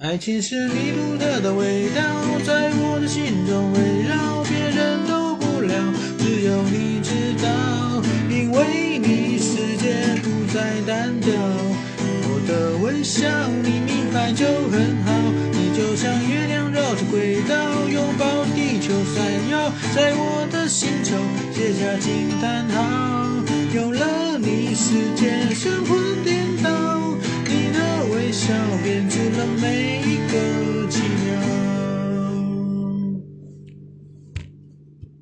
爱情是你独特的味道，在我的心中围绕，别人都不了，只有你知道。因为你，世界不再单调。我的微笑你明白就很好。你就像月亮绕着轨道，拥抱地球闪耀，在我的星球写下惊叹号。有了你，世界生活。the main.